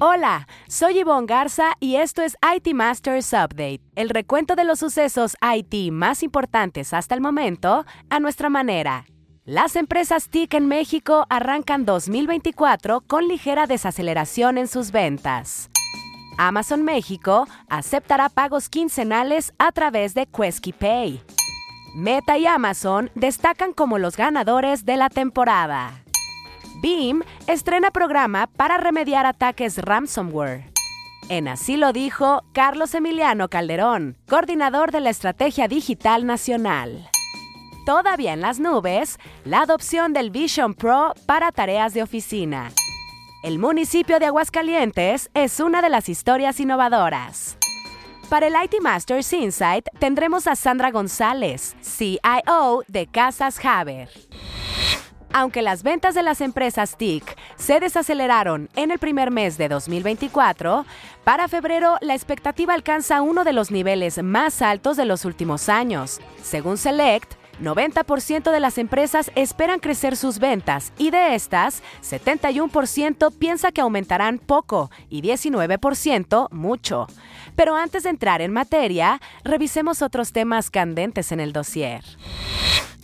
Hola, soy Yvonne Garza y esto es IT Masters Update, el recuento de los sucesos IT más importantes hasta el momento a nuestra manera. Las empresas TIC en México arrancan 2024 con ligera desaceleración en sus ventas. Amazon México aceptará pagos quincenales a través de Quesky Pay. Meta y Amazon destacan como los ganadores de la temporada. Beam estrena programa para remediar ataques ransomware. En así lo dijo Carlos Emiliano Calderón, coordinador de la Estrategia Digital Nacional. Todavía en las nubes, la adopción del Vision Pro para tareas de oficina. El municipio de Aguascalientes es una de las historias innovadoras. Para el IT Masters Insight tendremos a Sandra González, CIO de Casas Haber. Aunque las ventas de las empresas TIC se desaceleraron en el primer mes de 2024, para febrero la expectativa alcanza uno de los niveles más altos de los últimos años. Según Select, 90% de las empresas esperan crecer sus ventas y de estas, 71% piensa que aumentarán poco y 19% mucho. Pero antes de entrar en materia, revisemos otros temas candentes en el dossier.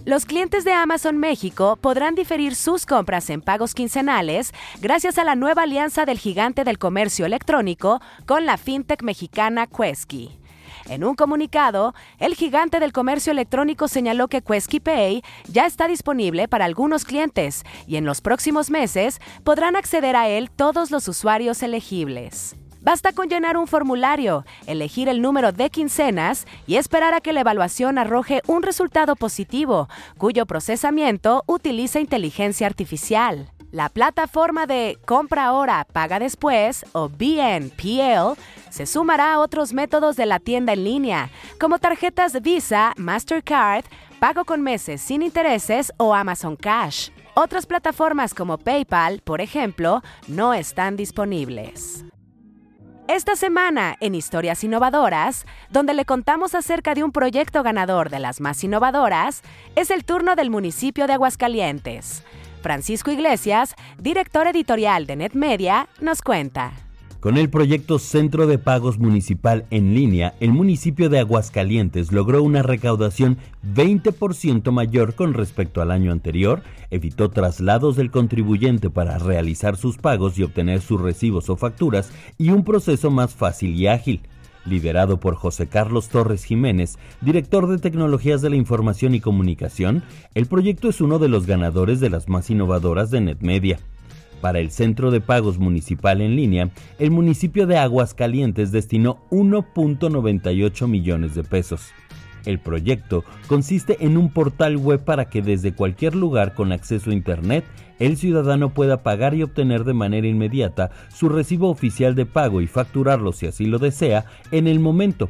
Los clientes de Amazon México podrán diferir sus compras en pagos quincenales gracias a la nueva alianza del gigante del comercio electrónico con la fintech mexicana Quesky. En un comunicado, el gigante del comercio electrónico señaló que Quesky Pay ya está disponible para algunos clientes y en los próximos meses podrán acceder a él todos los usuarios elegibles. Basta con llenar un formulario, elegir el número de quincenas y esperar a que la evaluación arroje un resultado positivo, cuyo procesamiento utiliza inteligencia artificial. La plataforma de Compra ahora, paga después o BNPL se sumará a otros métodos de la tienda en línea, como tarjetas Visa, Mastercard, pago con meses sin intereses o Amazon Cash. Otras plataformas como PayPal, por ejemplo, no están disponibles. Esta semana, en Historias Innovadoras, donde le contamos acerca de un proyecto ganador de las más innovadoras, es el turno del municipio de Aguascalientes. Francisco Iglesias, director editorial de NetMedia, nos cuenta. Con el proyecto Centro de Pagos Municipal en línea, el municipio de Aguascalientes logró una recaudación 20% mayor con respecto al año anterior, evitó traslados del contribuyente para realizar sus pagos y obtener sus recibos o facturas y un proceso más fácil y ágil. Liderado por José Carlos Torres Jiménez, director de Tecnologías de la Información y Comunicación, el proyecto es uno de los ganadores de las más innovadoras de NetMedia. Para el Centro de Pagos Municipal en línea, el municipio de Aguascalientes destinó 1.98 millones de pesos. El proyecto consiste en un portal web para que desde cualquier lugar con acceso a Internet el ciudadano pueda pagar y obtener de manera inmediata su recibo oficial de pago y facturarlo si así lo desea en el momento.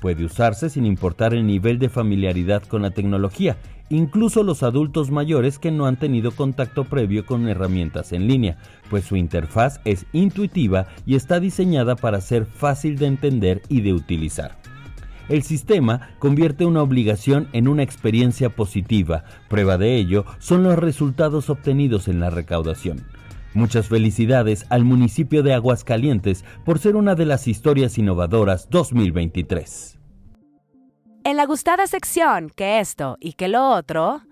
Puede usarse sin importar el nivel de familiaridad con la tecnología incluso los adultos mayores que no han tenido contacto previo con herramientas en línea, pues su interfaz es intuitiva y está diseñada para ser fácil de entender y de utilizar. El sistema convierte una obligación en una experiencia positiva. Prueba de ello son los resultados obtenidos en la recaudación. Muchas felicidades al municipio de Aguascalientes por ser una de las historias innovadoras 2023. En la gustada sección que esto y que lo otro,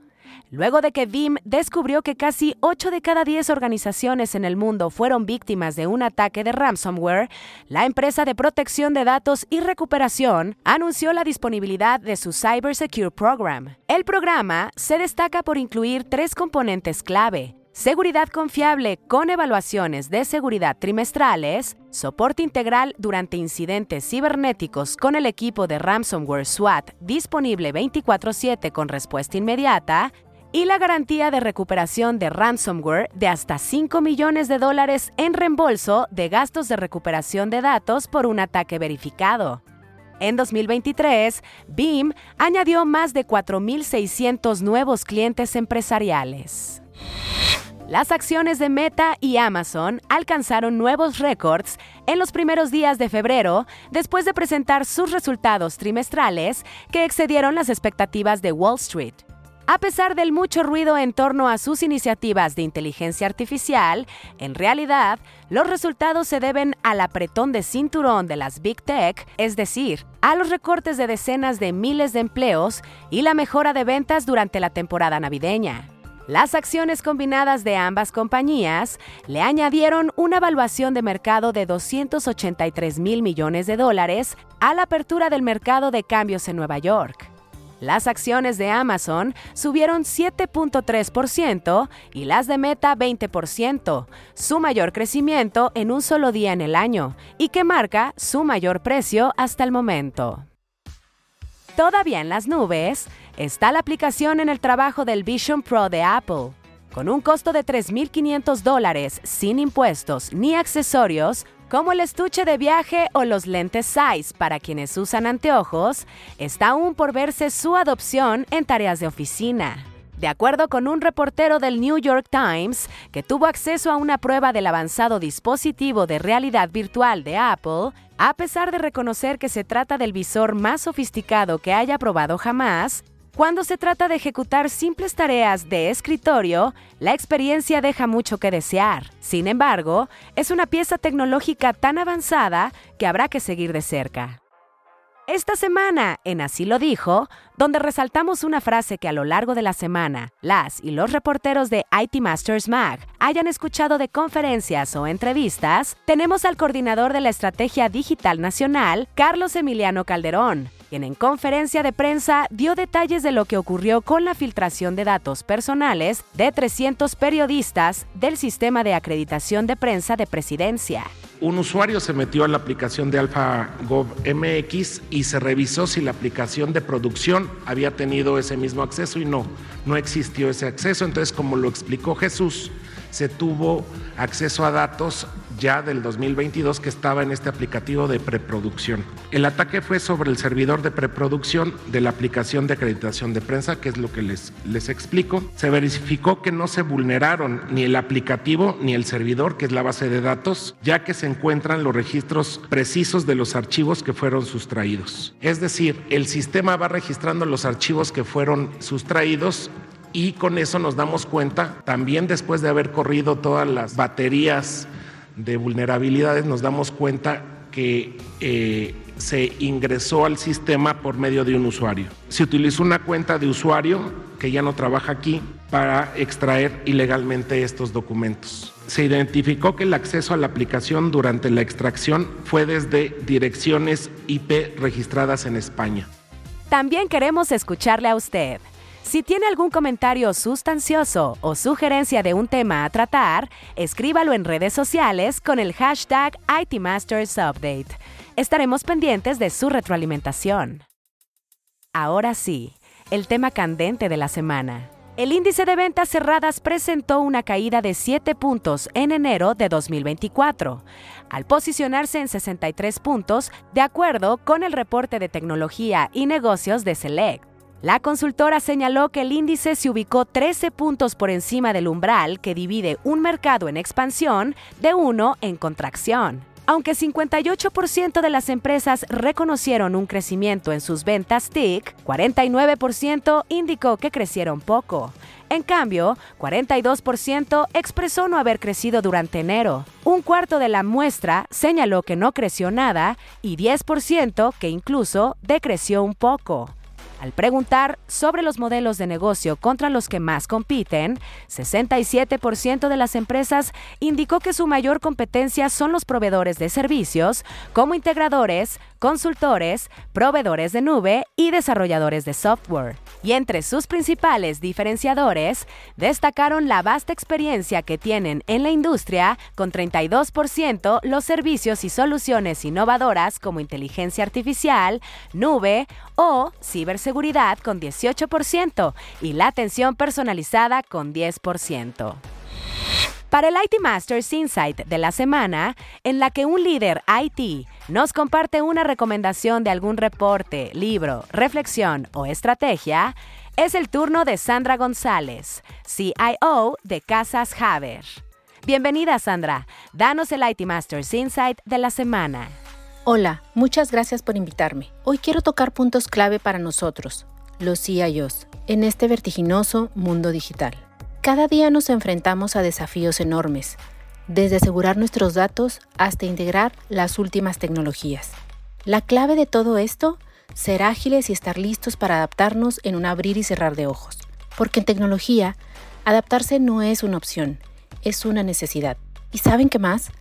luego de que BIM descubrió que casi 8 de cada 10 organizaciones en el mundo fueron víctimas de un ataque de ransomware, la empresa de protección de datos y recuperación anunció la disponibilidad de su Cyber Secure Program. El programa se destaca por incluir tres componentes clave, Seguridad confiable con evaluaciones de seguridad trimestrales, soporte integral durante incidentes cibernéticos con el equipo de ransomware SWAT disponible 24/7 con respuesta inmediata y la garantía de recuperación de ransomware de hasta 5 millones de dólares en reembolso de gastos de recuperación de datos por un ataque verificado. En 2023, BIM añadió más de 4.600 nuevos clientes empresariales. Las acciones de Meta y Amazon alcanzaron nuevos récords en los primeros días de febrero después de presentar sus resultados trimestrales que excedieron las expectativas de Wall Street. A pesar del mucho ruido en torno a sus iniciativas de inteligencia artificial, en realidad, los resultados se deben al apretón de cinturón de las Big Tech, es decir, a los recortes de decenas de miles de empleos y la mejora de ventas durante la temporada navideña. Las acciones combinadas de ambas compañías le añadieron una evaluación de mercado de 283 mil millones de dólares a la apertura del mercado de cambios en Nueva York. Las acciones de Amazon subieron 7.3% y las de Meta 20%, su mayor crecimiento en un solo día en el año y que marca su mayor precio hasta el momento. Todavía en las nubes está la aplicación en el trabajo del Vision Pro de Apple. Con un costo de 3.500 dólares sin impuestos ni accesorios, como el estuche de viaje o los lentes Size para quienes usan anteojos, está aún por verse su adopción en tareas de oficina. De acuerdo con un reportero del New York Times que tuvo acceso a una prueba del avanzado dispositivo de realidad virtual de Apple, a pesar de reconocer que se trata del visor más sofisticado que haya probado jamás, cuando se trata de ejecutar simples tareas de escritorio, la experiencia deja mucho que desear. Sin embargo, es una pieza tecnológica tan avanzada que habrá que seguir de cerca. Esta semana, en Así lo dijo, donde resaltamos una frase que a lo largo de la semana las y los reporteros de IT Masters Mag hayan escuchado de conferencias o entrevistas, tenemos al coordinador de la Estrategia Digital Nacional, Carlos Emiliano Calderón, quien en conferencia de prensa dio detalles de lo que ocurrió con la filtración de datos personales de 300 periodistas del sistema de acreditación de prensa de presidencia un usuario se metió a la aplicación de AlphaGov MX y se revisó si la aplicación de producción había tenido ese mismo acceso y no, no existió ese acceso. Entonces, como lo explicó Jesús, se tuvo acceso a datos ya del 2022 que estaba en este aplicativo de preproducción. El ataque fue sobre el servidor de preproducción de la aplicación de acreditación de prensa, que es lo que les, les explico. Se verificó que no se vulneraron ni el aplicativo ni el servidor, que es la base de datos, ya que se encuentran los registros precisos de los archivos que fueron sustraídos. Es decir, el sistema va registrando los archivos que fueron sustraídos y con eso nos damos cuenta, también después de haber corrido todas las baterías de vulnerabilidades, nos damos cuenta que eh, se ingresó al sistema por medio de un usuario. Se utilizó una cuenta de usuario que ya no trabaja aquí para extraer ilegalmente estos documentos. Se identificó que el acceso a la aplicación durante la extracción fue desde direcciones IP registradas en España. También queremos escucharle a usted. Si tiene algún comentario sustancioso o sugerencia de un tema a tratar, escríbalo en redes sociales con el hashtag ITMastersUpdate. Estaremos pendientes de su retroalimentación. Ahora sí, el tema candente de la semana. El índice de ventas cerradas presentó una caída de 7 puntos en enero de 2024, al posicionarse en 63 puntos de acuerdo con el reporte de tecnología y negocios de Select. La consultora señaló que el índice se ubicó 13 puntos por encima del umbral que divide un mercado en expansión de uno en contracción. Aunque 58% de las empresas reconocieron un crecimiento en sus ventas TIC, 49% indicó que crecieron poco. En cambio, 42% expresó no haber crecido durante enero. Un cuarto de la muestra señaló que no creció nada y 10% que incluso decreció un poco. Al preguntar sobre los modelos de negocio contra los que más compiten, 67% de las empresas indicó que su mayor competencia son los proveedores de servicios, como integradores, consultores, proveedores de nube y desarrolladores de software. Y entre sus principales diferenciadores, destacaron la vasta experiencia que tienen en la industria, con 32% los servicios y soluciones innovadoras como inteligencia artificial, nube o ciberseguridad con 18% y la atención personalizada con 10%. Para el IT Masters Insight de la semana, en la que un líder IT nos comparte una recomendación de algún reporte, libro, reflexión o estrategia, es el turno de Sandra González, CIO de Casas Haber. Bienvenida Sandra, danos el IT Masters Insight de la semana. Hola, muchas gracias por invitarme. Hoy quiero tocar puntos clave para nosotros, los CIOs, en este vertiginoso mundo digital. Cada día nos enfrentamos a desafíos enormes, desde asegurar nuestros datos hasta integrar las últimas tecnologías. La clave de todo esto, ser ágiles y estar listos para adaptarnos en un abrir y cerrar de ojos. Porque en tecnología, adaptarse no es una opción, es una necesidad. ¿Y saben qué más?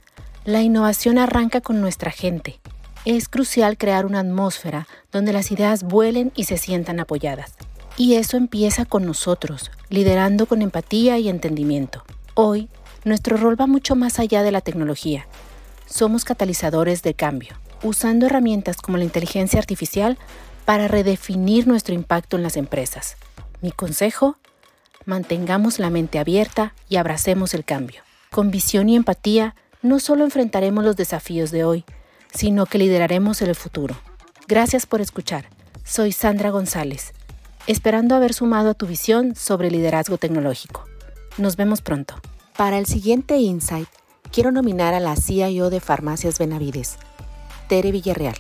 La innovación arranca con nuestra gente. Es crucial crear una atmósfera donde las ideas vuelen y se sientan apoyadas. Y eso empieza con nosotros, liderando con empatía y entendimiento. Hoy, nuestro rol va mucho más allá de la tecnología. Somos catalizadores de cambio, usando herramientas como la inteligencia artificial para redefinir nuestro impacto en las empresas. Mi consejo, mantengamos la mente abierta y abracemos el cambio. Con visión y empatía, no solo enfrentaremos los desafíos de hoy, sino que lideraremos el futuro. Gracias por escuchar. Soy Sandra González, esperando haber sumado a tu visión sobre liderazgo tecnológico. Nos vemos pronto. Para el siguiente Insight, quiero nominar a la CIO de Farmacias Benavides, Tere Villarreal.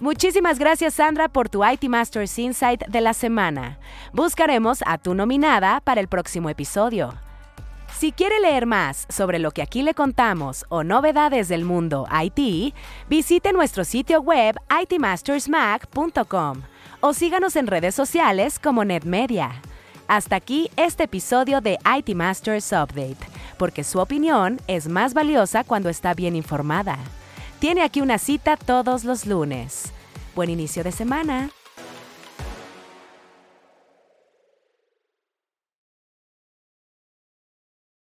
Muchísimas gracias Sandra por tu IT Masters Insight de la semana. Buscaremos a tu nominada para el próximo episodio. Si quiere leer más sobre lo que aquí le contamos o novedades del mundo IT, visite nuestro sitio web itmastersmac.com o síganos en redes sociales como NetMedia. Hasta aquí este episodio de IT Masters Update, porque su opinión es más valiosa cuando está bien informada. Tiene aquí una cita todos los lunes. Buen inicio de semana.